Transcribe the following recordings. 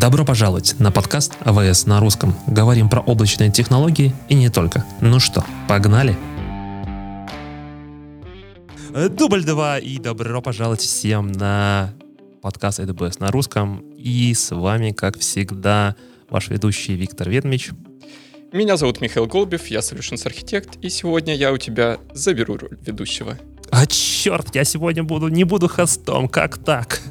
Добро пожаловать на подкаст АВС на русском. Говорим про облачные технологии и не только. Ну что, погнали? Дубль 2 и добро пожаловать всем на подкаст AWS на русском. И с вами, как всегда, ваш ведущий Виктор Ведмич. Меня зовут Михаил Голубев, я Solutions Architect, и сегодня я у тебя заберу роль ведущего. А черт, я сегодня буду, не буду хостом, как так?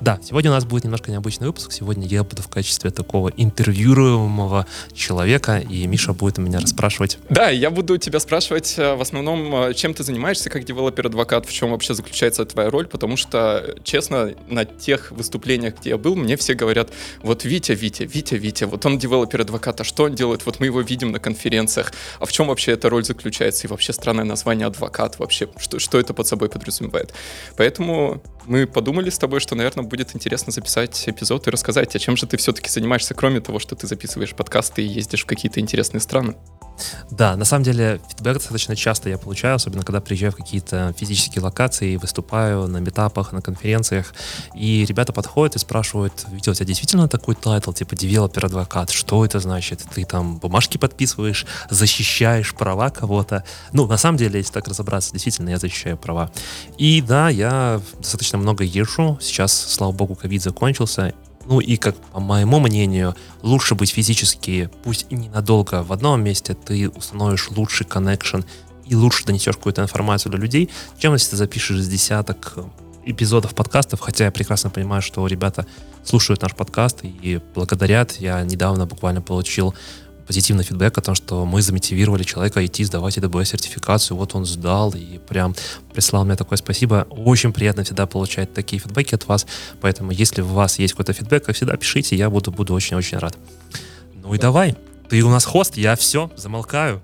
Да, сегодня у нас будет немножко необычный выпуск. Сегодня я буду в качестве такого интервьюируемого человека, и Миша будет у меня расспрашивать. Да, я буду тебя спрашивать э, в основном, э, чем ты занимаешься как девелопер-адвокат, в чем вообще заключается твоя роль, потому что, честно, на тех выступлениях, где я был, мне все говорят, вот Витя, Витя, Витя, Витя, вот он девелопер-адвокат, а что он делает? Вот мы его видим на конференциях, а в чем вообще эта роль заключается? И вообще странное название адвокат вообще, что, что это под собой подразумевает? Поэтому мы подумали с тобой, что, наверное, будет интересно записать эпизод и рассказать, а чем же ты все-таки занимаешься, кроме того, что ты записываешь подкасты и ездишь в какие-то интересные страны. Да, на самом деле фидбэк достаточно часто я получаю, особенно когда приезжаю в какие-то физические локации, выступаю на митапах, на конференциях, и ребята подходят и спрашивают, видел, у тебя действительно такой title, типа девелопер-адвокат, что это значит? Ты там бумажки подписываешь, защищаешь права кого-то? Ну, на самом деле, если так разобраться, действительно, я защищаю права. И да, я достаточно много езжу, сейчас, слава богу, ковид закончился, ну и, как по моему мнению, лучше быть физически, пусть и ненадолго в одном месте, ты установишь лучший коннекшн и лучше донесешь какую-то информацию для людей, чем если ты запишешь из десяток эпизодов подкастов, хотя я прекрасно понимаю, что ребята слушают наш подкаст и благодарят. Я недавно буквально получил позитивный фидбэк о том, что мы замотивировали человека идти сдавать AWS сертификацию, вот он сдал и прям прислал мне такое спасибо. Очень приятно всегда получать такие фидбэки от вас, поэтому если у вас есть какой-то фидбэк, как всегда пишите, я буду, буду очень-очень рад. Ну и давай, ты у нас host, я все, замолкаю.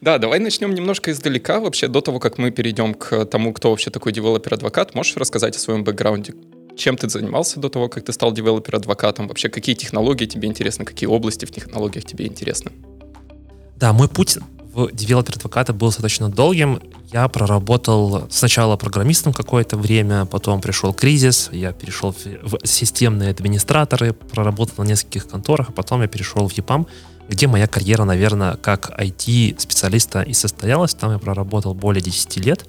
Да, давай начнем немножко издалека вообще, до того, как мы перейдем к тому, кто вообще такой девелопер-адвокат. Можешь рассказать о своем бэкграунде? Чем ты занимался до того, как ты стал девелопер-адвокатом? Вообще, какие технологии тебе интересны, какие области в технологиях тебе интересны? Да, мой путь в девелопер-адвоката был достаточно долгим. Я проработал сначала программистом какое-то время, потом пришел кризис, я перешел в системные администраторы, проработал на нескольких конторах, а потом я перешел в EPAM, где моя карьера, наверное, как IT-специалиста и состоялась. Там я проработал более 10 лет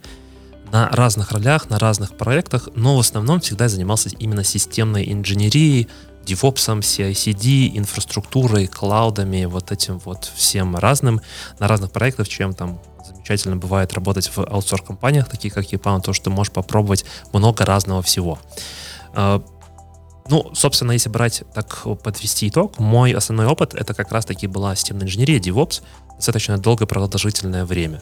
на разных ролях, на разных проектах, но в основном всегда занимался именно системной инженерией, DevOps, CI-CD, инфраструктурой, клаудами, вот этим вот всем разным, на разных проектах, чем там замечательно бывает работать в аутсорс-компаниях, таких как EPAM, то, что ты можешь попробовать много разного всего. А, ну, собственно, если брать, так подвести итог, мой основной опыт это как раз-таки была системная инженерия, DevOps, достаточно долгое продолжительное время.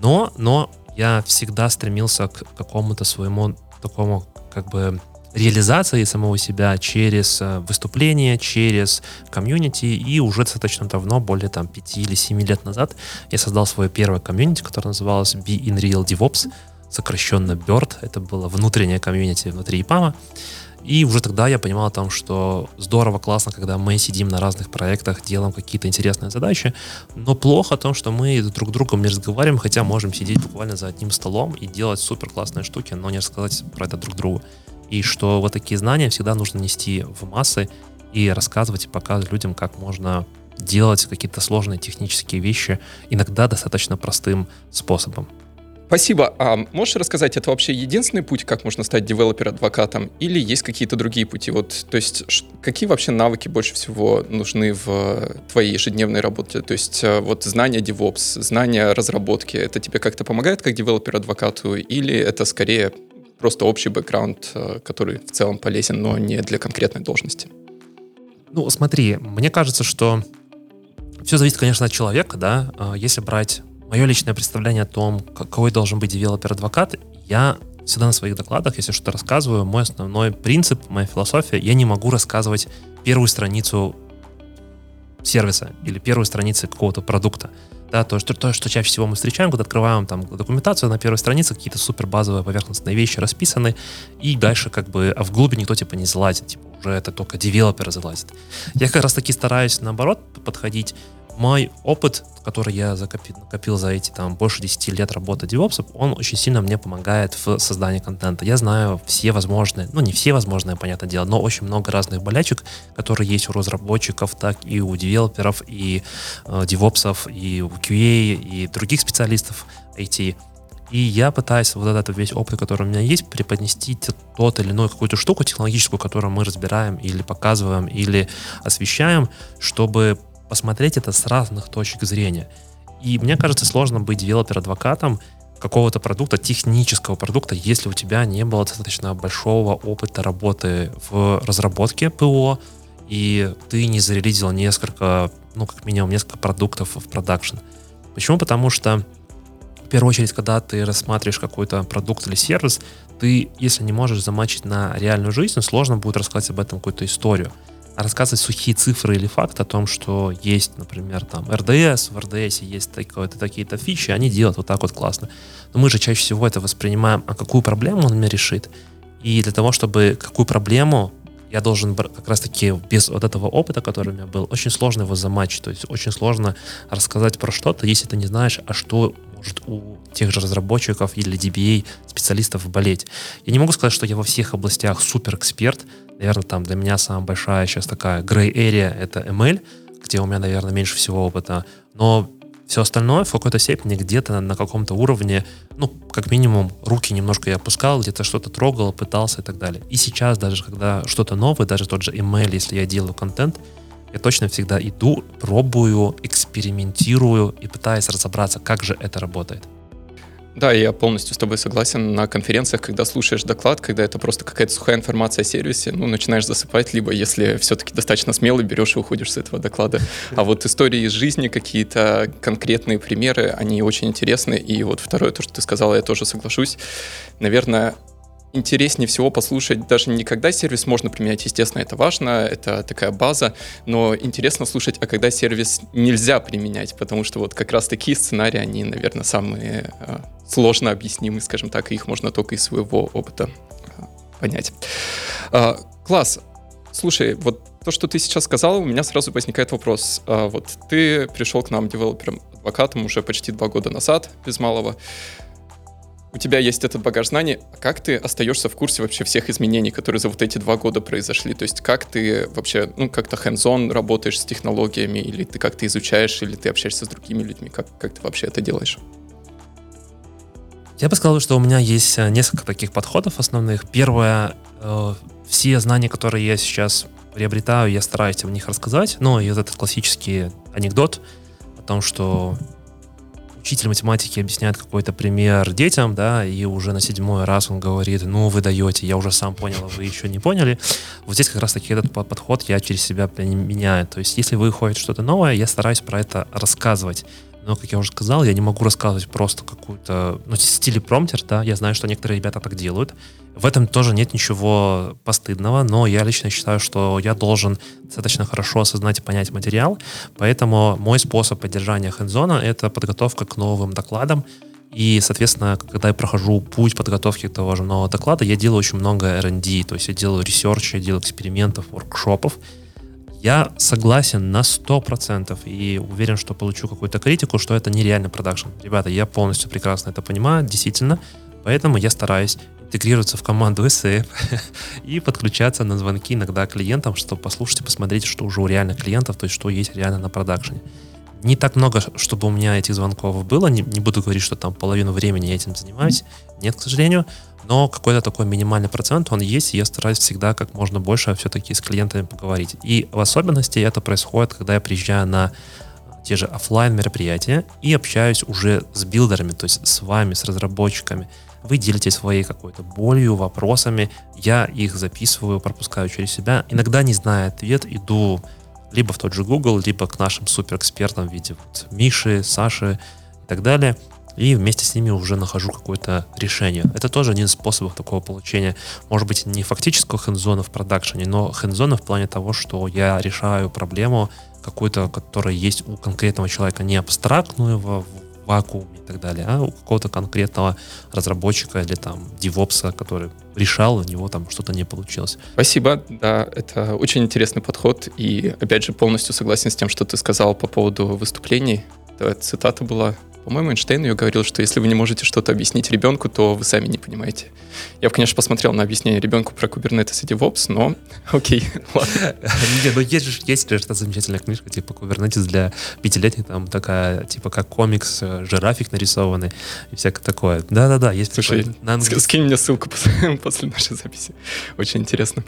Но, но я всегда стремился к какому-то своему такому как бы реализации самого себя через э, выступления, через комьюнити, и уже достаточно давно, более там 5 или 7 лет назад, я создал свое первое комьюнити, которое называлось Be in Real DevOps, сокращенно BIRD, это было внутреннее комьюнити внутри ИПАМа, и уже тогда я понимал о том, что здорово, классно, когда мы сидим на разных проектах, делаем какие-то интересные задачи, но плохо о том, что мы друг с другом не разговариваем, хотя можем сидеть буквально за одним столом и делать супер классные штуки, но не рассказать про это друг другу. И что вот такие знания всегда нужно нести в массы и рассказывать и показывать людям, как можно делать какие-то сложные технические вещи, иногда достаточно простым способом. Спасибо. А можешь рассказать, это вообще единственный путь, как можно стать девелопер-адвокатом, или есть какие-то другие пути? Вот, то есть, какие вообще навыки больше всего нужны в твоей ежедневной работе? То есть, э, вот знания DevOps, знания разработки, это тебе как-то помогает как девелопер-адвокату, или это скорее просто общий бэкграунд, э, который в целом полезен, но не для конкретной должности? Ну, смотри, мне кажется, что все зависит, конечно, от человека, да. А если брать мое личное представление о том, какой должен быть девелопер-адвокат, я всегда на своих докладах, если что-то рассказываю, мой основной принцип, моя философия, я не могу рассказывать первую страницу сервиса или первую страницу какого-то продукта. Да, то, что, то, что чаще всего мы встречаем, когда открываем там документацию на первой странице, какие-то супер базовые поверхностные вещи расписаны, и дальше как бы, а в глубине никто типа не залазит, типа, уже это только девелопер залазит. Я как раз таки стараюсь наоборот подходить мой опыт, который я закопил, накопил за эти там больше 10 лет работы DevOps, он очень сильно мне помогает в создании контента. Я знаю все возможные, ну не все возможные, понятное дело, но очень много разных болячек, которые есть у разработчиков, так и у девелоперов, и э, девопсов, и у QA, и других специалистов IT. И я пытаюсь вот этот весь опыт, который у меня есть, преподнести тот или иной какую-то штуку технологическую, которую мы разбираем или показываем, или освещаем, чтобы посмотреть это с разных точек зрения. И мне кажется, сложно быть девелопер-адвокатом какого-то продукта, технического продукта, если у тебя не было достаточно большого опыта работы в разработке ПО, и ты не зарелизил несколько, ну, как минимум, несколько продуктов в production. Почему? Потому что в первую очередь, когда ты рассматриваешь какой-то продукт или сервис, ты, если не можешь замачить на реальную жизнь, сложно будет рассказать об этом какую-то историю рассказывать сухие цифры или факты о том, что есть, например, там РДС, в РДС есть такие-то фичи, они делают вот так вот классно. Но мы же чаще всего это воспринимаем, а какую проблему он мне решит. И для того, чтобы какую проблему я должен как раз-таки без вот этого опыта, который у меня был, очень сложно его замачить. То есть очень сложно рассказать про что-то, если ты не знаешь, а что у тех же разработчиков или DBA специалистов болеть. Я не могу сказать, что я во всех областях супер эксперт, Наверное, там для меня самая большая сейчас такая gray area — это ML, где у меня, наверное, меньше всего опыта. Но все остальное в какой-то степени где-то на каком-то уровне, ну, как минимум, руки немножко я опускал, где-то что-то трогал, пытался и так далее. И сейчас даже, когда что-то новое, даже тот же email, если я делаю контент, я точно всегда иду, пробую, экспериментирую и пытаюсь разобраться, как же это работает. Да, я полностью с тобой согласен. На конференциях, когда слушаешь доклад, когда это просто какая-то сухая информация о сервисе, ну, начинаешь засыпать, либо если все-таки достаточно смелый, берешь и уходишь с этого доклада. А вот истории из жизни, какие-то конкретные примеры, они очень интересны. И вот второе, то, что ты сказала, я тоже соглашусь. Наверное, интереснее всего послушать даже не когда сервис можно применять, естественно, это важно, это такая база, но интересно слушать, а когда сервис нельзя применять, потому что вот как раз такие сценарии, они, наверное, самые э, сложно объяснимы, скажем так, и их можно только из своего опыта э, понять. Э, класс. Слушай, вот то, что ты сейчас сказал, у меня сразу возникает вопрос. А, вот ты пришел к нам девелопером-адвокатом уже почти два года назад, без малого у тебя есть этот багаж знаний, а как ты остаешься в курсе вообще всех изменений, которые за вот эти два года произошли? То есть как ты вообще, ну, как-то hands-on работаешь с технологиями, или ты как-то изучаешь, или ты общаешься с другими людьми? Как, как ты вообще это делаешь? Я бы сказал, что у меня есть э, несколько таких подходов основных. Первое, э, все знания, которые я сейчас приобретаю, я стараюсь в них рассказать. Ну, и вот этот классический анекдот о том, что учитель математики объясняет какой-то пример детям, да, и уже на седьмой раз он говорит, ну, вы даете, я уже сам понял, а вы еще не поняли. Вот здесь как раз-таки этот подход я через себя меняю. То есть, если выходит что-то новое, я стараюсь про это рассказывать. Но, как я уже сказал, я не могу рассказывать просто какую-то, ну, стиле prompter, да, я знаю, что некоторые ребята так делают. В этом тоже нет ничего постыдного, но я лично считаю, что я должен достаточно хорошо осознать и понять материал, поэтому мой способ поддержания hands-on а — это подготовка к новым докладам, и, соответственно, когда я прохожу путь подготовки того же нового доклада, я делаю очень много R&D, то есть я делаю research, я делаю экспериментов, воркшопов, я согласен на 100% и уверен, что получу какую-то критику, что это нереально продакшн. Ребята, я полностью прекрасно это понимаю, действительно. Поэтому я стараюсь интегрироваться в команду SF и подключаться на звонки иногда клиентам, чтобы послушать и посмотреть, что уже у реальных клиентов, то есть что есть реально на продакшене. Не так много, чтобы у меня этих звонков было, не, не буду говорить, что там половину времени я этим занимаюсь, нет, к сожалению, но какой-то такой минимальный процент он есть, и я стараюсь всегда как можно больше все-таки с клиентами поговорить. И в особенности это происходит, когда я приезжаю на те же офлайн мероприятия и общаюсь уже с билдерами, то есть с вами, с разработчиками. Вы делитесь своей какой-то болью, вопросами, я их записываю, пропускаю через себя. Иногда, не зная ответ, иду либо в тот же Google, либо к нашим суперэкспертам в виде вот Миши, Саши и так далее – и вместе с ними уже нахожу какое-то решение. Это тоже один из способов такого получения, может быть, не фактического хендзона в продакшене, но хендзона в плане того, что я решаю проблему какую-то, которая есть у конкретного человека, не абстрактную в, вакууме и так далее, а у какого-то конкретного разработчика или там девопса, который решал, у него там что-то не получилось. Спасибо, да, это очень интересный подход, и опять же полностью согласен с тем, что ты сказал по поводу выступлений. Это цитата была по-моему, Эйнштейн ее говорил, что если вы не можете что-то объяснить ребенку, то вы сами не понимаете. Я бы, конечно, посмотрел на объяснение ребенку про Kubernetes и DevOps, но окей, ладно. Не, ну есть же, есть же эта замечательная книжка, типа Kubernetes для пятилетних, там такая, типа как комикс, э, жирафик нарисованный и всякое такое. Да-да-да, есть. Слушай, на скинь мне ссылку после, после нашей записи. Очень интересно.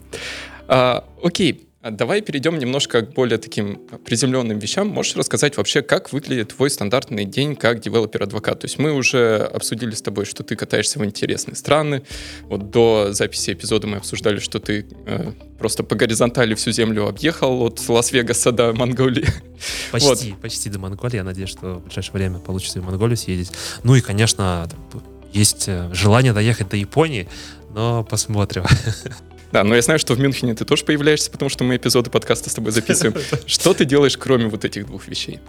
А, окей, давай перейдем немножко к более таким приземленным вещам. Можешь рассказать вообще, как выглядит твой стандартный день как девелопер-адвокат? То есть мы уже обсудили с тобой, что ты катаешься в интересные страны. Вот до записи эпизода мы обсуждали, что ты э, просто по горизонтали всю землю объехал от Лас-Вегаса до Монголии. Почти, вот. почти до Монголии. Я надеюсь, что в ближайшее время получится и в Монголию съездить. Ну и, конечно, есть э, желание доехать до Японии, но посмотрим. Да, но я знаю, что в Мюнхене ты тоже появляешься, потому что мы эпизоды подкаста с тобой записываем. Что ты делаешь, кроме вот этих двух вещей?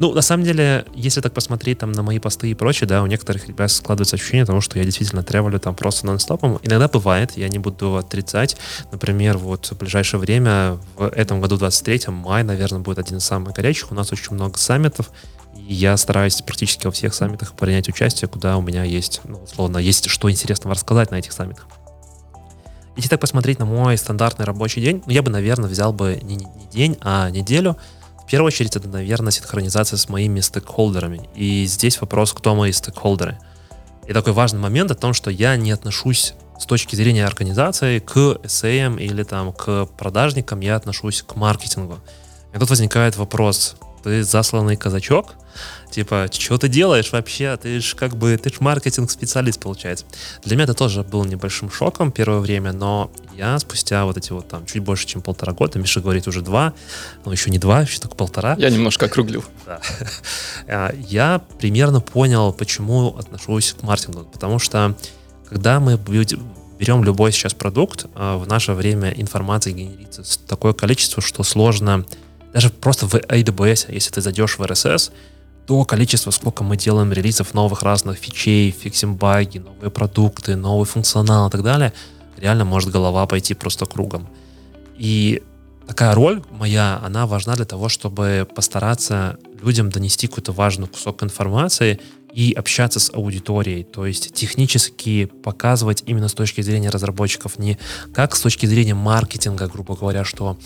Ну, на самом деле, если так посмотреть там на мои посты и прочее, да, у некоторых ребят складывается ощущение того, что я действительно тревелю там просто нон-стопом. Иногда бывает, я не буду отрицать. Например, вот в ближайшее время, в этом году, 23 май, наверное, будет один из самых горячих. У нас очень много саммитов, и я стараюсь практически во всех саммитах принять участие, куда у меня есть, ну, условно, есть что интересного рассказать на этих саммитах. Если так посмотреть на мой стандартный рабочий день, ну, я бы, наверное, взял бы не, не день, а неделю. В первую очередь, это, наверное, синхронизация с моими стейкхолдерами. И здесь вопрос, кто мои стейкхолдеры. И такой важный момент о том, что я не отношусь с точки зрения организации к SAM или там к продажникам, я отношусь к маркетингу. И тут возникает вопрос, ты засланный казачок, типа, что ты делаешь вообще? Ты ж как бы, ты ж маркетинг-специалист, получается. Для меня это тоже был небольшим шоком первое время, но я спустя вот эти вот там чуть больше, чем полтора года, Миша говорит уже два, но еще не два, еще только полтора. Я немножко округлил. Да. А, я примерно понял, почему отношусь к маркетингу. Потому что, когда мы берем любой сейчас продукт, а, в наше время информации генерится такое количество, что сложно даже просто в AWS, если ты зайдешь в RSS, то количество, сколько мы делаем релизов новых разных фичей, фиксим баги, новые продукты, новый функционал и так далее, реально может голова пойти просто кругом. И такая роль моя, она важна для того, чтобы постараться людям донести какой-то важный кусок информации и общаться с аудиторией, то есть технически показывать именно с точки зрения разработчиков, не как с точки зрения маркетинга, грубо говоря, что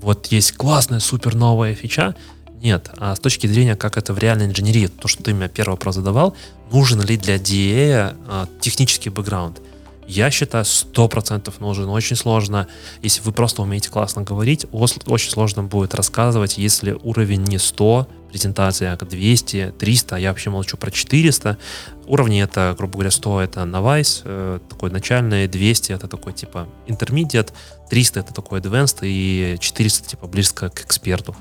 вот есть классная, супер новая фича, нет, а с точки зрения, как это в реальной инженерии, то, что ты меня первый вопрос задавал, нужен ли для DA а, технический бэкграунд? Я считаю, 100% нужен. Очень сложно, если вы просто умеете классно говорить, очень сложно будет рассказывать, если уровень не 100, презентация 200, 300, я вообще молчу про 400. Уровни это, грубо говоря, 100 это Novice, э, такой начальный, 200 это такой типа intermediate, 300 это такой advanced и 400 типа близко к эксперту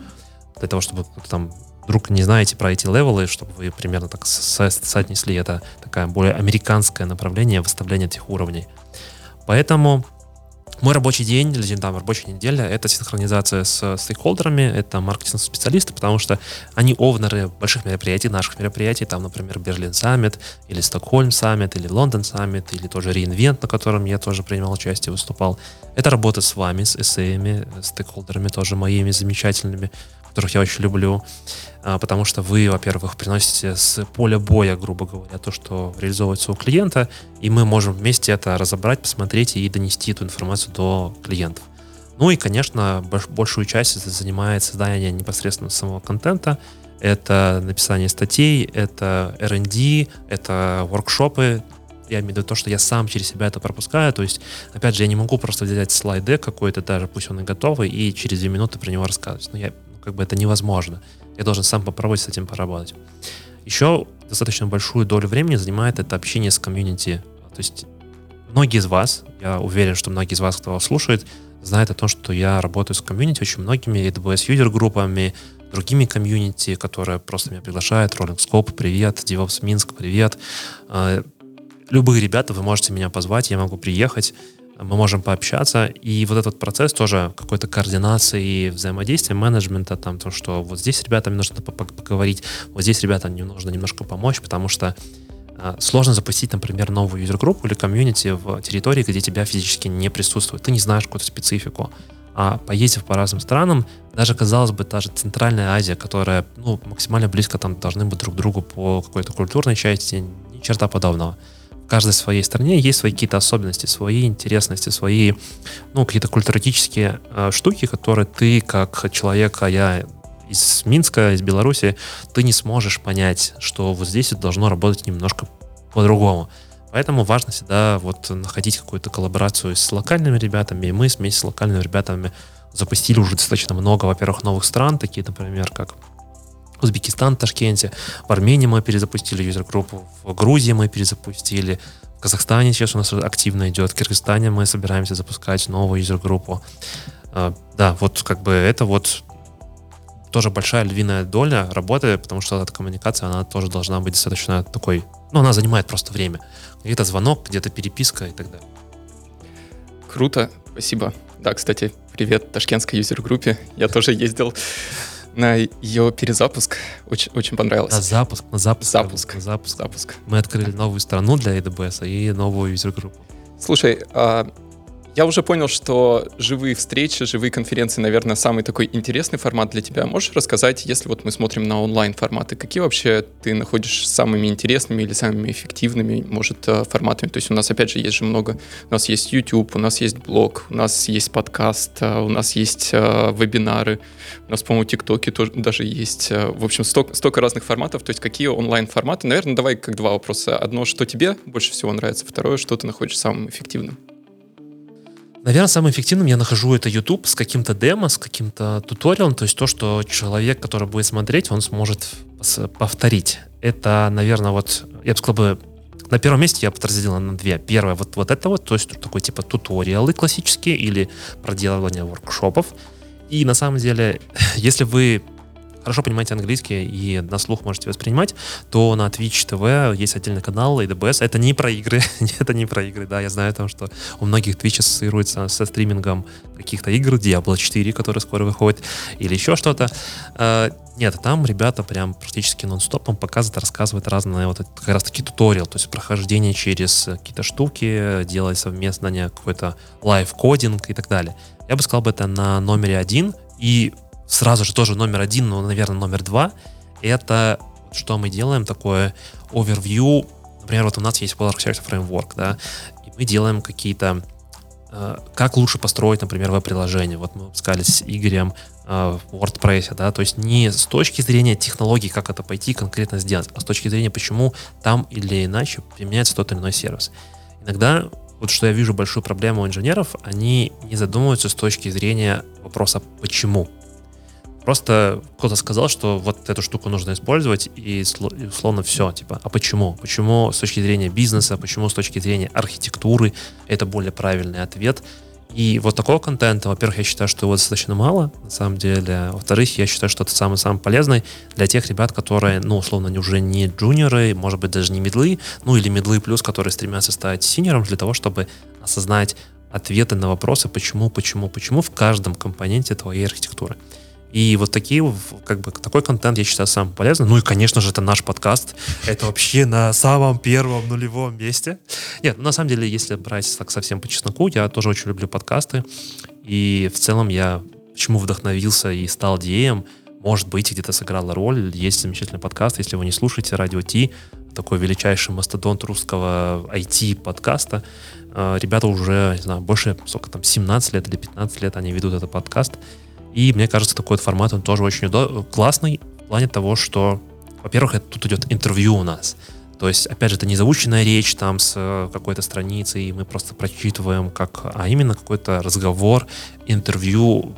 для того, чтобы там вдруг не знаете про эти левелы, чтобы вы примерно так со соотнесли это такое более американское направление выставления этих уровней. Поэтому мой рабочий день, или там рабочая неделя, это синхронизация с стейкхолдерами, это маркетинг-специалисты, потому что они owner ы больших мероприятий, наших мероприятий, там, например, Berlin Summit, или Stockholm Summit, или London Summit, или тоже re:Invent, на котором я тоже принимал участие, выступал. Это работа с вами, с SA ями, стейкхолдерами тоже моими замечательными, которых я очень люблю, а, потому что вы, во-первых, приносите с поля боя, грубо говоря, то, что реализовывается у клиента, и мы можем вместе это разобрать, посмотреть и донести эту информацию до клиентов. Ну и, конечно, большую часть занимает создание непосредственно самого контента, это написание статей, это R&D, это воркшопы, я имею в виду то, что я сам через себя это пропускаю. То есть, опять же, я не могу просто взять слайд какой-то, даже пусть он и готовый, и через две минуты про него рассказывать. Но я как бы это невозможно. Я должен сам попробовать с этим поработать. Еще достаточно большую долю времени занимает это общение с комьюнити. То есть многие из вас, я уверен, что многие из вас, кто вас слушает, знают о том, что я работаю с комьюнити очень многими AWS user группами, другими комьюнити, которые просто меня приглашают. Rolling Scopes, привет, DevOps Минск, привет. А, любые ребята, вы можете меня позвать, я могу приехать. Мы можем пообщаться, и вот этот процесс тоже какой-то координации, взаимодействия, менеджмента, там, то, что вот здесь ребятам нужно поговорить, вот здесь ребятам не нужно немножко помочь, потому что э, сложно запустить, например, новую юзер-группу или комьюнити в территории, где тебя физически не присутствует. Ты не знаешь какую-то специфику. А поездив по разным странам, даже, казалось бы, та же Центральная Азия, которая ну, максимально близко там должны быть друг к другу по какой-то культурной части, ни черта подобного каждой своей стране есть свои какие-то особенности, свои интересности, свои, ну, какие-то культурологические э, штуки, которые ты, как человек, а я из Минска, из Беларуси, ты не сможешь понять, что вот здесь это должно работать немножко по-другому. Поэтому важно всегда вот находить какую-то коллаборацию с локальными ребятами, и мы вместе с локальными ребятами запустили уже достаточно много, во-первых, новых стран, такие, например, как Узбекистан, Ташкенте, в Армении мы перезапустили юзер-группу, в Грузии мы перезапустили, в Казахстане сейчас у нас активно идет, в Киргизстане мы собираемся запускать новую юзер-группу. А, да, вот как бы это вот тоже большая львиная доля работы, потому что эта коммуникация, она тоже должна быть достаточно такой, ну, она занимает просто время. Где-то звонок, где-то переписка и так далее. Круто, спасибо. Да, кстати, привет ташкентской юзер-группе. Я тоже ездил на ее перезапуск. Очень, очень понравилось. На запуск, на запуск. Запуск. На запуск. запуск. Мы открыли новую страну для AWS и новую юзер-группу. Слушай, а я уже понял, что живые встречи, живые конференции, наверное, самый такой интересный формат для тебя. Можешь рассказать, если вот мы смотрим на онлайн-форматы, какие вообще ты находишь самыми интересными или самыми эффективными, может, э, форматами? То есть у нас, опять же, есть же много. У нас есть YouTube, у нас есть блог, у нас есть подкаст, э, у нас есть э, вебинары, у нас, по-моему, ТикТоки тоже даже есть. В общем, столько, столько разных форматов. То есть какие онлайн-форматы? Наверное, давай как два вопроса. Одно, что тебе больше всего нравится, второе, что ты находишь самым эффективным? Наверное, самым эффективным я нахожу это YouTube с каким-то демо, с каким-то туториалом, то есть то, что человек, который будет смотреть, он сможет повторить. Это, наверное, вот, я бы сказал бы, на первом месте я бы разделил на две. Первое, вот, вот это вот, то есть такой типа туториалы классические или проделывание воркшопов. И на самом деле, если вы хорошо понимаете английский и на слух можете воспринимать, то на Twitch TV есть отдельный канал ADBS. Это не про игры. это не про игры, да. Я знаю, там, что у многих Twitch ассоциируется со стримингом каких-то игр, Diablo 4, который скоро выходит, или еще что-то. А, нет, там ребята прям практически нон-стопом показывают, рассказывают разные вот как раз таки туториал, то есть прохождение через какие-то штуки, делать совместно какой-то live coding и так далее. Я бы сказал бы это на номере один, и сразу же тоже номер один, но, наверное, номер два, это что мы делаем, такое overview. Например, вот у нас есть Polar Architecture Framework, да, и мы делаем какие-то э, как лучше построить, например, веб-приложение. Вот мы выпускали с Игорем э, в WordPress, да, то есть не с точки зрения технологий, как это пойти конкретно сделать, а с точки зрения, почему там или иначе применяется тот или иной сервис. Иногда вот что я вижу большую проблему у инженеров, они не задумываются с точки зрения вопроса «почему?». Просто кто-то сказал, что вот эту штуку нужно использовать, и условно все. Типа, а почему? Почему с точки зрения бизнеса, почему с точки зрения архитектуры это более правильный ответ? И вот такого контента, во-первых, я считаю, что его достаточно мало, на самом деле. Во-вторых, я считаю, что это самый-самый полезный для тех ребят, которые, ну, условно, они уже не джуниоры, может быть, даже не медлы, ну, или медлы плюс, которые стремятся стать синером для того, чтобы осознать ответы на вопросы, почему, почему, почему в каждом компоненте твоей архитектуры. И вот такие, как бы, такой контент я считаю самым полезным. Ну и, конечно же, это наш подкаст. Это вообще на самом первом нулевом месте. Нет, ну, на самом деле, если брать так совсем по чесноку, я тоже очень люблю подкасты. И в целом я почему вдохновился и стал диеем, может быть, где-то сыграла роль. Есть замечательный подкаст, если вы не слушаете, Радио Ти, такой величайший мастодонт русского IT-подкаста. Э, ребята уже, не знаю, больше, сколько там, 17 лет или 15 лет они ведут этот подкаст. И мне кажется, такой вот формат, он тоже очень классный в плане того, что, во-первых, это, тут идет интервью у нас. То есть, опять же, это не заученная речь там с э, какой-то страницей, и мы просто прочитываем, как, а именно какой-то разговор, интервью,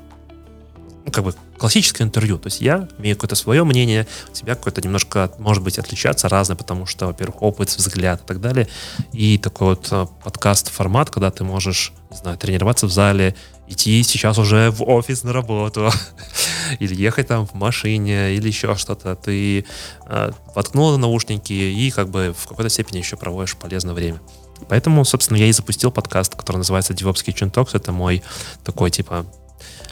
ну, как бы классическое интервью. То есть я имею какое-то свое мнение, у тебя какое-то немножко, может быть, отличаться разное, потому что, во-первых, опыт, взгляд и так далее. И такой вот э, подкаст-формат, когда ты можешь, не знаю, тренироваться в зале, идти сейчас уже в офис на работу, или ехать там в машине, или еще что-то. Ты э, воткнул наушники и как бы в какой-то степени еще проводишь полезное время. Поэтому, собственно, я и запустил подкаст, который называется DevOps Kitchen Talks. Это мой такой, типа,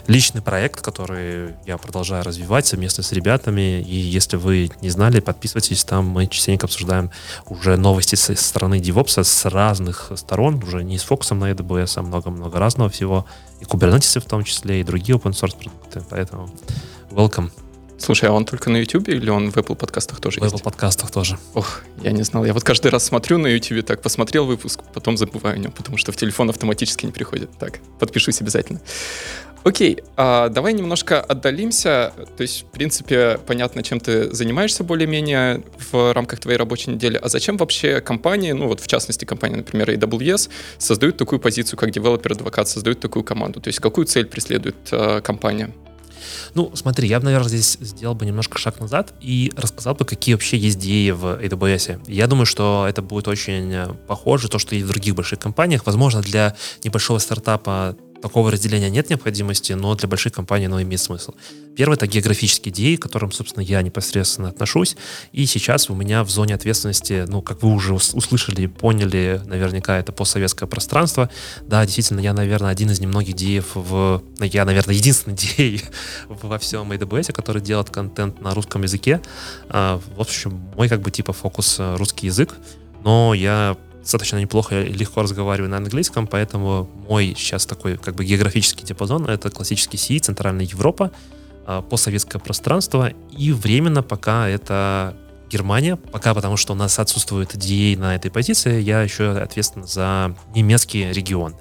личный проект, который я продолжаю развивать совместно с ребятами. И если вы не знали, подписывайтесь, там мы частенько обсуждаем уже новости со стороны DevOps с разных сторон, уже не с фокусом на AWS, а много-много разного всего, и Kubernetes в том числе, и другие open source продукты. Поэтому welcome. Слушай, а он только на YouTube или он в Apple подкастах тоже в есть? В Apple подкастах тоже. Ох, я не знал. Я вот каждый раз смотрю на YouTube, так посмотрел выпуск, потом забываю о нем, потому что в телефон автоматически не приходит. Так, подпишусь обязательно. Окей, а давай немножко отдалимся. То есть, в принципе, понятно, чем ты занимаешься более-менее в рамках твоей рабочей недели. А зачем вообще компании, ну вот в частности компания, например, AWS, создают такую позицию, как developer advocate, создают такую команду? То есть, какую цель преследует э, компания? Ну, смотри, я бы, наверное, здесь сделал бы немножко шаг назад и рассказал бы, какие вообще есть идеи в AWS. Я думаю, что это будет очень похоже, то, что и в других больших компаниях. Возможно, для небольшого стартапа такого разделения нет необходимости, но для больших компаний оно имеет смысл. Первый — это географические идеи, к которым, собственно, я непосредственно отношусь. И сейчас у меня в зоне ответственности, ну, как вы уже услышали, поняли, наверняка это постсоветское пространство. Да, действительно, я, наверное, один из немногих диев в... Я, наверное, единственный дей во всем AWS, который делает контент на русском языке. А, в общем, мой как бы типа фокус русский язык. Но я достаточно неплохо и легко разговариваю на английском, поэтому мой сейчас такой как бы географический диапазон — это классический СИИ, Центральная Европа, а, постсоветское пространство, и временно пока это Германия, пока потому что у нас отсутствует DA на этой позиции, я еще ответственен за немецкий регион.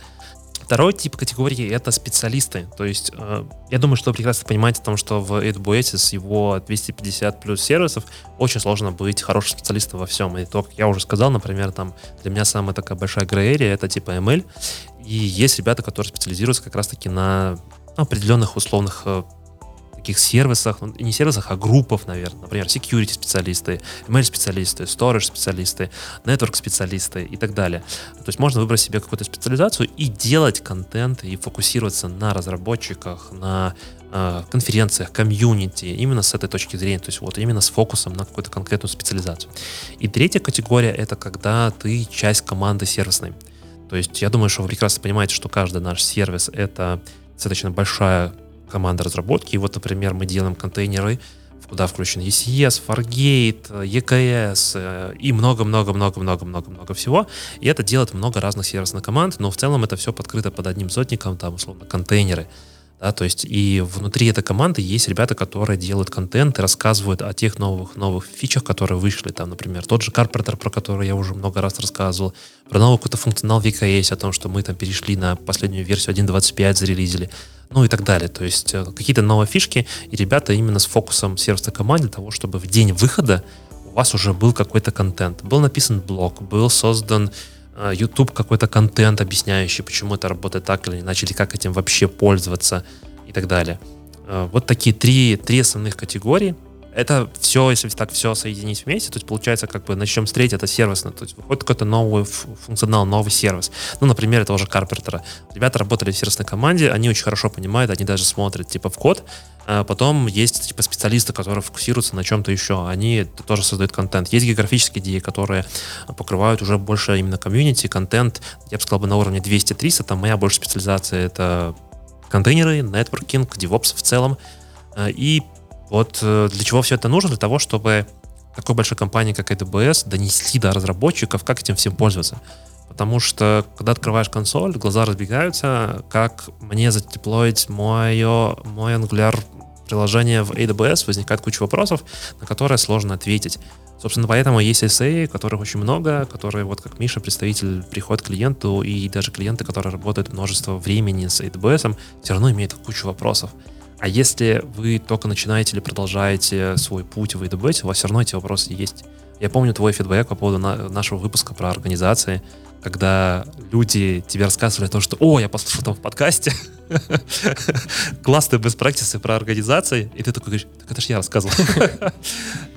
Второй тип категории — это специалисты. То есть э, я думаю, что вы прекрасно понимаете о том, что в AWS с его 250 плюс сервисов очень сложно быть хорошим специалистом во всем. И то, как я уже сказал, например, там для меня самая такая большая грей это типа ML. И есть ребята, которые специализируются как раз-таки на определенных условных э, таких сервисах, ну, не сервисах, а группах, наверное. Например, security специалисты, ML специалисты, storage специалисты, network специалисты и так далее. То есть можно выбрать себе какую-то специализацию и делать контент и фокусироваться на разработчиках, на э, конференциях, комьюнити, именно с этой точки зрения, то есть вот именно с фокусом на какую-то конкретную специализацию. И третья категория — это когда ты часть команды сервисной. То есть я думаю, что вы прекрасно понимаете, что каждый наш сервис — это достаточно большая команда разработки. И вот, например, мы делаем контейнеры, куда включен ECS, Fargate, EKS э, и много-много-много-много-много-много всего. И это делает много разных сервисных команд, но в целом это все подкрыто под одним сотником, там, условно, контейнеры. Да, то есть и внутри этой команды есть ребята, которые делают контент и рассказывают о тех новых новых фичах, которые вышли. Там, например, тот же Carpenter, про который я уже много раз рассказывал, про новый какой-то функционал VKS, о том, что мы там перешли на последнюю версию 1.25, зарелизили ну и так далее. То есть э, какие-то новые фишки, и ребята именно с фокусом сервисной команды того, чтобы в день выхода у вас уже был какой-то контент. Был написан блог, был создан э, YouTube какой-то контент, объясняющий, почему это работает так или иначе, или как этим вообще пользоваться и так далее. Э, вот такие три, три основных категории — это все, если так все соединить вместе, то есть получается, как бы начнем третьего, это сервисно, то есть выходит какой-то новый функционал, новый сервис. Ну, например, это уже Карпентера. Ребята работали в сервисной команде, они очень хорошо понимают, они даже смотрят типа в код, а потом есть типа специалисты, которые фокусируются на чем-то еще. Они тоже создают контент. Есть географические идеи, которые покрывают уже больше именно комьюнити, контент. Я бы сказал бы на уровне 200-300. Там моя больше специализация это контейнеры, нетворкинг, DevOps в целом. И вот э, для чего все это нужно? Для того, чтобы такой большой компании, как AWS, донести до разработчиков, как этим всем пользоваться. Потому что, когда открываешь консоль, глаза разбегаются, как мне задеплоить мое, мой Angular приложение в AWS, возникает куча вопросов, на которые сложно ответить. Собственно, поэтому есть SA, которых очень много, которые, вот как Миша, представитель, приходит к клиенту, и даже клиенты, которые работают множество времени с AWS, все равно имеют кучу вопросов. А если вы только начинаете или продолжаете свой путь в AWS, у вас все равно эти вопросы есть. Я помню твой фидбэк по поводу на, нашего выпуска про организации, когда люди тебе рассказывали о том, что «О, я послушал там в подкасте, классные practices про организации», и ты такой говоришь «Так это же я рассказывал».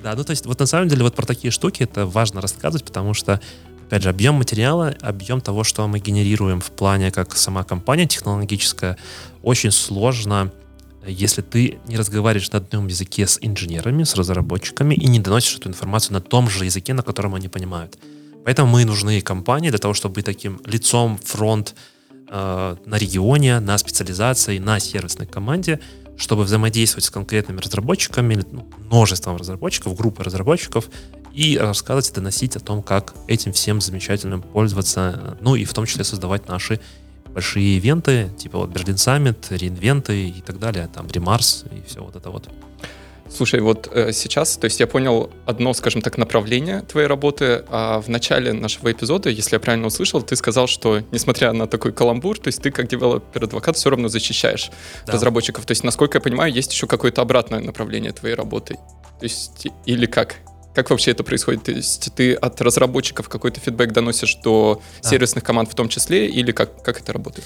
Да, ну то есть вот на самом деле вот про такие штуки это важно рассказывать, потому что опять же, объем материала, объем того, что мы генерируем в плане как сама компания технологическая, очень сложно если ты не разговариваешь на одном языке с инженерами, с разработчиками и не доносишь эту информацию на том же языке, на котором они понимают. Поэтому мы нужны компании для того, чтобы быть таким лицом, фронт э, на регионе, на специализации, на сервисной команде, чтобы взаимодействовать с конкретными разработчиками, ну, множеством разработчиков, группой разработчиков, и рассказывать доносить о том, как этим всем замечательным пользоваться, ну и в том числе создавать наши большие ивенты, типа вот Berlin Summit, re:Invent ы и так далее, там re:MARS и все вот это вот. Слушай, вот э, сейчас, то есть я понял одно, скажем так, направление твоей работы, а в начале нашего эпизода, если я правильно услышал, ты сказал, что несмотря на такой каламбур, то есть ты как developer advocate все равно защищаешь да. разработчиков. То есть, насколько я понимаю, есть еще какое-то обратное направление твоей работы. То есть, или как? Как вообще это происходит? То есть ты от разработчиков какой-то фидбэк доносишь до да. сервисных команд в том числе, или как, как это работает?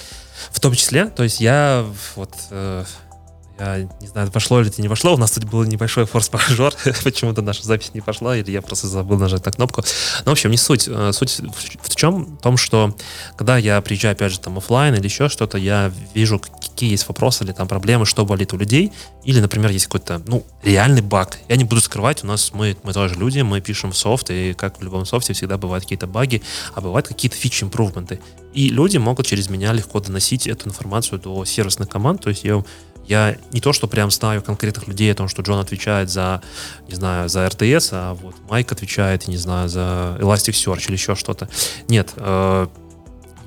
В том числе, то есть я вот э, я не знаю, пошло или не пошло. У нас тут был небольшой форс-мажор. Почему-то наша запись не пошла, или я просто забыл нажать на кнопку. Но, в общем, не суть. Э, суть в чем? В том, что когда я приезжаю, опять же, там офлайн или еще что-то, я вижу, какие есть вопросы или там проблемы, что болит у людей. Или, например, есть какой-то, ну, реальный баг. Я не буду скрывать, у нас мы, мы тоже люди, мы пишем софт, и как в любом софте всегда бывают какие-то баги, а бывают какие-то фичи-импрувменты. И люди могут через меня легко доносить эту информацию до сервисных команд. То есть я я не то, что прям знаю конкретных людей о том, что Джон отвечает за, не знаю, за РТС, а вот Майк отвечает, не знаю, за Elasticsearch или еще что-то. Нет, э,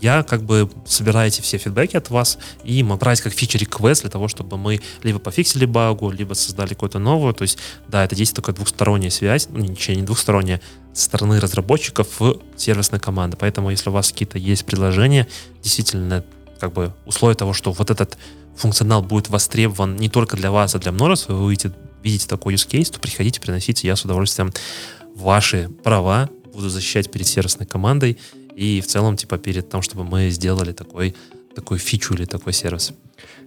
я как бы собираю эти все фидбэки от вас и брать как фичер квест для того, чтобы мы либо пофиксили багу, либо создали какую-то новую. То есть, да, это здесь такая двухсторонняя связь, ну, ничего не двухсторонняя, со стороны разработчиков в сервисной команды. Поэтому, если у вас какие-то есть предложения, действительно, как бы условие того, что вот этот функционал будет востребован не только для вас, а для множества, вы видите, видите такой use case, то приходите, приносите, я с удовольствием ваши права буду защищать перед сервисной командой и в целом, типа, перед тем, чтобы мы сделали такой, такой фичу или такой сервис.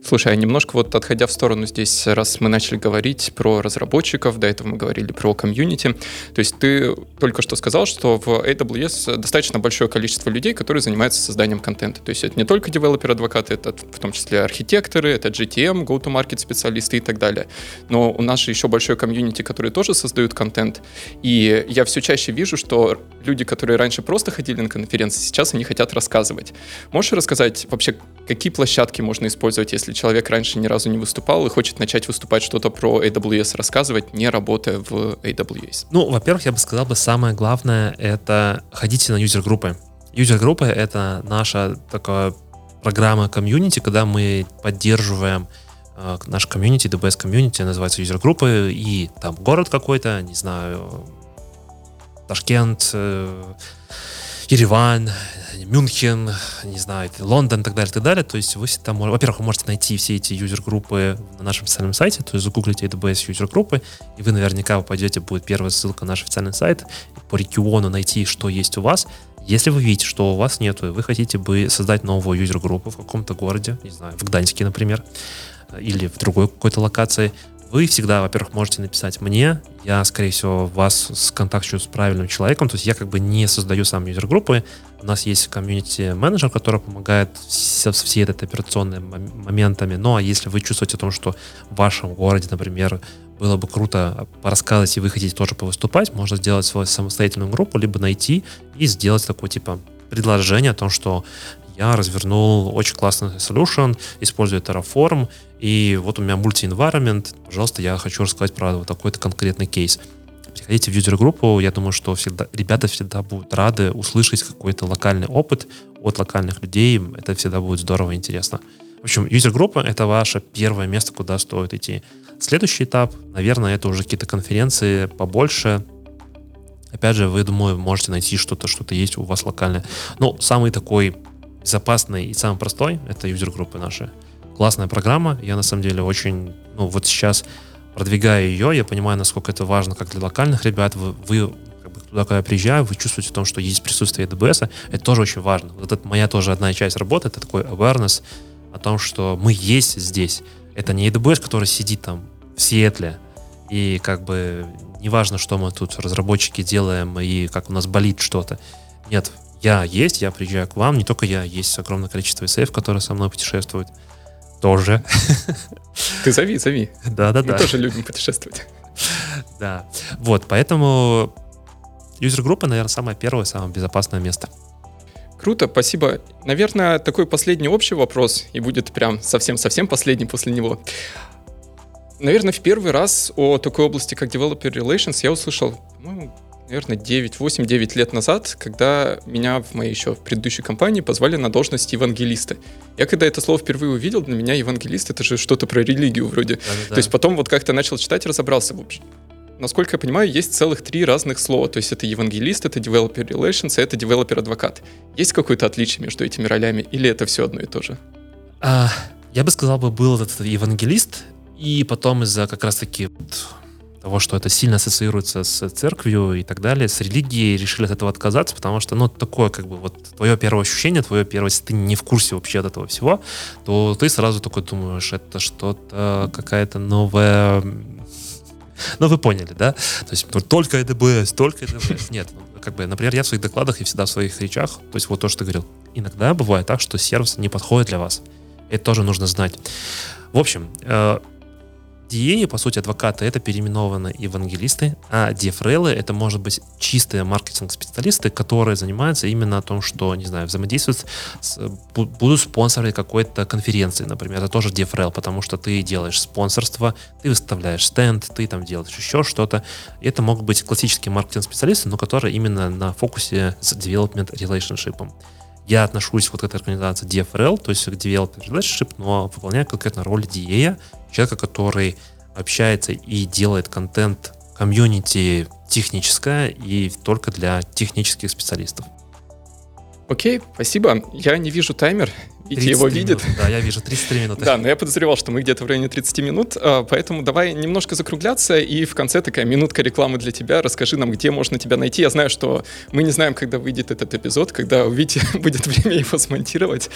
Слушай, а немножко вот отходя в сторону здесь, раз мы начали говорить про разработчиков, до этого мы говорили про комьюнити, то есть ты только что сказал, что в AWS достаточно большое количество людей, которые занимаются созданием контента. То есть это не только девелопер-адвокаты, это в том числе архитекторы, это GTM, go-to-market специалисты и так далее. Но у нас же еще большое комьюнити, которые тоже создают контент. И я все чаще вижу, что люди, которые раньше просто ходили на конференции, сейчас они хотят рассказывать. Можешь рассказать вообще, какие площадки можно использовать, если человек раньше ни разу не выступал и хочет начать выступать что-то про AWS рассказывать, не работая в AWS? Ну, во-первых, я бы сказал бы, самое главное — это ходите на юзер-группы. Юзер-группы — это наша такая программа комьюнити, когда мы поддерживаем э, наш комьюнити, DBS комьюнити, называется юзер-группы, и там город какой-то, не знаю, Ташкент, э, Ереван, Мюнхен, не знаю, Лондон и так далее, и так далее. То есть вы там, во-первых, вы можете найти все эти юзер-группы на нашем официальном сайте, то есть загуглите AWS юзер-группы, и вы наверняка попадете, будет первая ссылка на наш официальный сайт, по региону найти, что есть у вас. Если вы видите, что у вас нету, и вы хотите бы создать новую юзер-группу в каком-то городе, не знаю, в Гданьске, например, или в другой какой-то локации, вы всегда, во-первых, можете написать мне, я, скорее всего, вас сконтакчу с правильным человеком, то есть я как бы не создаю сам юзер-группы, у нас есть комьюнити-менеджер, который помогает со всей этой операционными моментами, ну а если вы чувствуете о том, что в вашем городе, например, было бы круто порассказывать, и вы хотите тоже повыступать, можно сделать свою самостоятельную группу, либо найти и сделать такое, типа, предложение о том, что я развернул очень классный solution, используя Terraform, и вот у меня multi-environment, пожалуйста, я хочу рассказать про вот такой-то конкретный кейс. Приходите в юзер-группу, я думаю, что всегда, ребята всегда будут рады услышать какой-то локальный опыт от локальных людей, это всегда будет здорово и интересно. В общем, юзер-группа — это ваше первое место, куда стоит идти. Следующий этап, наверное, это уже какие-то конференции побольше, Опять же, вы, думаю, можете найти что-то, что-то есть у вас локальное. Но самый такой безопасный и самый простой — это юзер-группы наши. Классная программа. Я, на самом деле, очень... Ну, вот сейчас, продвигая ее, я понимаю, насколько это важно как для локальных ребят. Вы, вы как бы, туда, когда я приезжаю, вы чувствуете в том, что есть присутствие AWS. Это тоже очень важно. Вот это моя тоже одна часть работы, это такой awareness о том, что мы есть здесь. Это не AWS, который сидит там в Сиэтле, и как бы неважно, что мы тут разработчики делаем и как у нас болит что-то. Нет, я есть, я приезжаю к вам, не только я, есть огромное количество SF, которые со мной путешествуют. Тоже. Ты зови, зови. Да-да-да. Мы тоже любим путешествовать. Да. Вот, поэтому юзер-группа, наверное, самое первое, самое безопасное место. Круто, спасибо. Наверное, такой последний общий вопрос, и будет прям совсем-совсем последний после него. Наверное, в первый раз о такой области, как Developer Relations, я услышал, ну, наверное, 9, 8, 9 лет назад, когда меня в моей еще предыдущей компании позвали на должность евангелиста. Я когда это слово впервые увидел, для меня евангелист это же что-то про религию вроде. Да-да-да. То есть потом вот как-то начал читать, разобрался в общем. Насколько я понимаю, есть целых три разных слова. То есть это евангелист, это developer relations, это developer адвокат. Есть какое-то отличие между этими ролями или это все одно и то же? А, я бы сказал, бы был этот евангелист, и потом из-за как раз-таки того, что это сильно ассоциируется с церковью и так далее, с религией, решили от этого отказаться, потому что, ну, такое, как бы, вот, твое первое ощущение, твое первое, если ты не в курсе вообще от этого всего, то ты сразу такой думаешь, это что-то, какая-то новая... Ну, вы поняли, да? То есть только AWS, только AWS. Нет, ну, как бы, например, я в своих докладах и всегда в своих речах, то есть вот то, что ты говорил, иногда бывает так, что сервис не подходит для вас. Это тоже нужно знать. В общем, э, DA, по сути, адвокаты — это переименованные евангелисты, а DFRL — это, может быть, чистые маркетинг-специалисты, которые занимаются именно о том, что, не знаю, взаимодействуют, с, будут спонсоры какой-то конференции, например, это тоже DFRL, потому что ты делаешь спонсорство, ты выставляешь стенд, ты там делаешь еще что-то. Это могут быть классические маркетинг-специалисты, но которые именно на фокусе с development relationship. Я отношусь вот к этой организации DFRL, то есть к Developer Relationship, но выполняю конкретно роль DA, человека, который общается и делает контент комьюнити техническое и только для технических специалистов. Окей, спасибо. Я не вижу таймер. Витя его видит. Минут, да, я вижу 33 минуты. Да, но я подозревал, что мы где-то в районе 30 минут, а, поэтому давай немножко закругляться, и в конце такая минутка рекламы для тебя. Расскажи нам, где можно тебя найти. Я знаю, что мы не знаем, когда выйдет этот эпизод, когда у Вити будет время его смонтировать,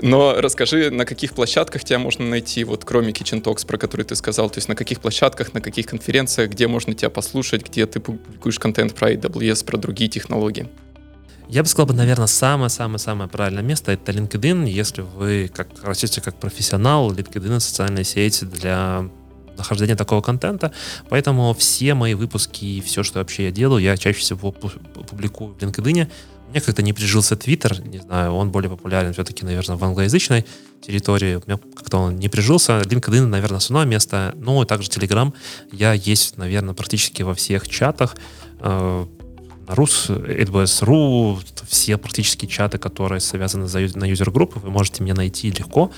но расскажи, на каких площадках тебя можно найти, вот кроме Kitchen Talks, про который ты сказал, то есть на каких площадках, на каких конференциях, где можно тебя послушать, где ты публикуешь контент про AWS, про другие технологии. Я бы сказал, бы, наверное, самое-самое-самое правильное место это LinkedIn. Если вы как растете как профессионал, LinkedIn — социальная сеть для нахождения такого контента. Поэтому все мои выпуски и все, что вообще я делаю, я чаще всего публикую в LinkedIn. Меня как-то не прижился Twitter, не знаю, он более популярен все-таки, наверное, в англоязычной территории. У меня как-то он не прижился. LinkedIn, наверное, основное место. Ну, и также Telegram. Я есть, наверное, практически во всех чатах. Э, Рус, AWS.ru, все практически чаты, которые связаны на юзер-группы, вы можете меня найти легко.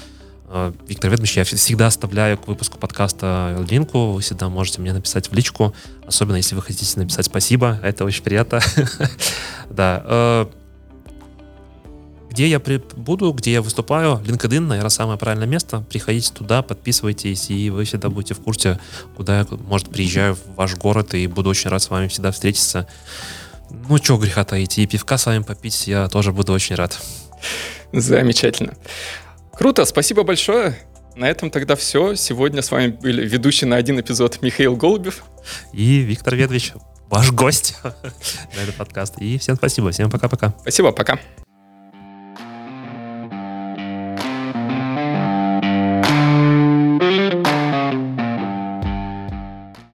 А, Виктор Ведмич, я всегда оставляю к выпуску подкаста линку, вы всегда можете мне написать в личку, особенно если вы хотите написать спасибо, это очень приятно. Да. А, где я буду, где я выступаю, LinkedIn, наверное, самое правильное место. Приходите туда, подписывайтесь, и вы всегда будете в курсе, куда я, может, приезжаю в ваш город, и буду очень рад с вами всегда встретиться. Ну, что греха таить, и пивка с вами попить я тоже буду очень рад. Замечательно. Круто, спасибо большое. На этом тогда все. Сегодня с вами были ведущий на один эпизод Михаил Голубев. И Виктор Ведвич, ваш гость на этот подкаст. И всем спасибо. Всем пока-пока. Спасибо, пока.